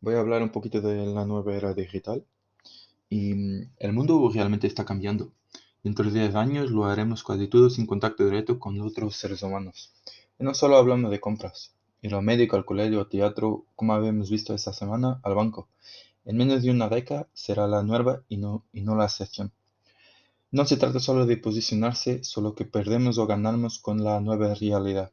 voy a hablar un poquito de la nueva era digital. Y mm, el mundo realmente está cambiando. Dentro de 10 años lo haremos casi todo sin contacto directo con otros seres humanos. Y no solo hablamos de compras, ir al médico, al colegio, al teatro, como habíamos visto esta semana, al banco. En menos de una década será la nueva y no, y no la excepción. No se trata solo de posicionarse, solo que perdemos o ganamos con la nueva realidad,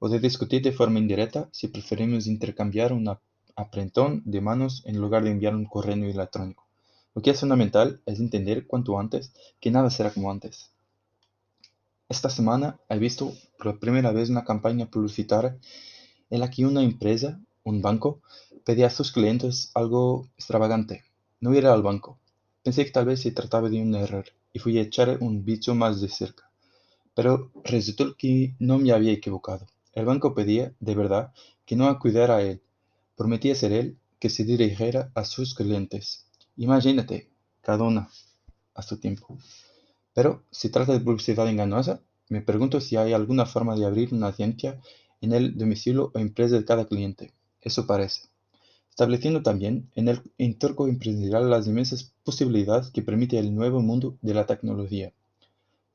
o de discutir de forma indirecta si preferimos intercambiar un aprentón de manos en lugar de enviar un correo electrónico. Lo que es fundamental es entender cuanto antes que nada será como antes. Esta semana he visto por primera vez una campaña publicitaria en la que una empresa, un banco, pedía a sus clientes algo extravagante, no ir al banco. Pensé que tal vez se trataba de un error y fui a echar un bicho más de cerca. Pero resultó que no me había equivocado. El banco pedía, de verdad, que no acudiera a él. Prometía ser él que se dirigiera a sus clientes. Imagínate, cada una a su tiempo. Pero, si trata de publicidad engañosa, me pregunto si hay alguna forma de abrir una agencia en el domicilio o empresa de cada cliente. Eso parece estableciendo también en el entorno empresarial las inmensas posibilidades que permite el nuevo mundo de la tecnología.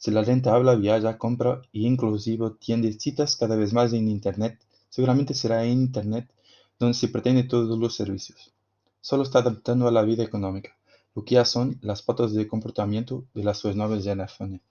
Si la gente habla, viaja, compra e inclusive tiene citas cada vez más en Internet, seguramente será en Internet donde se pretende todos los servicios. Solo está adaptando a la vida económica, lo que ya son las patas de comportamiento de las nuevas generaciones.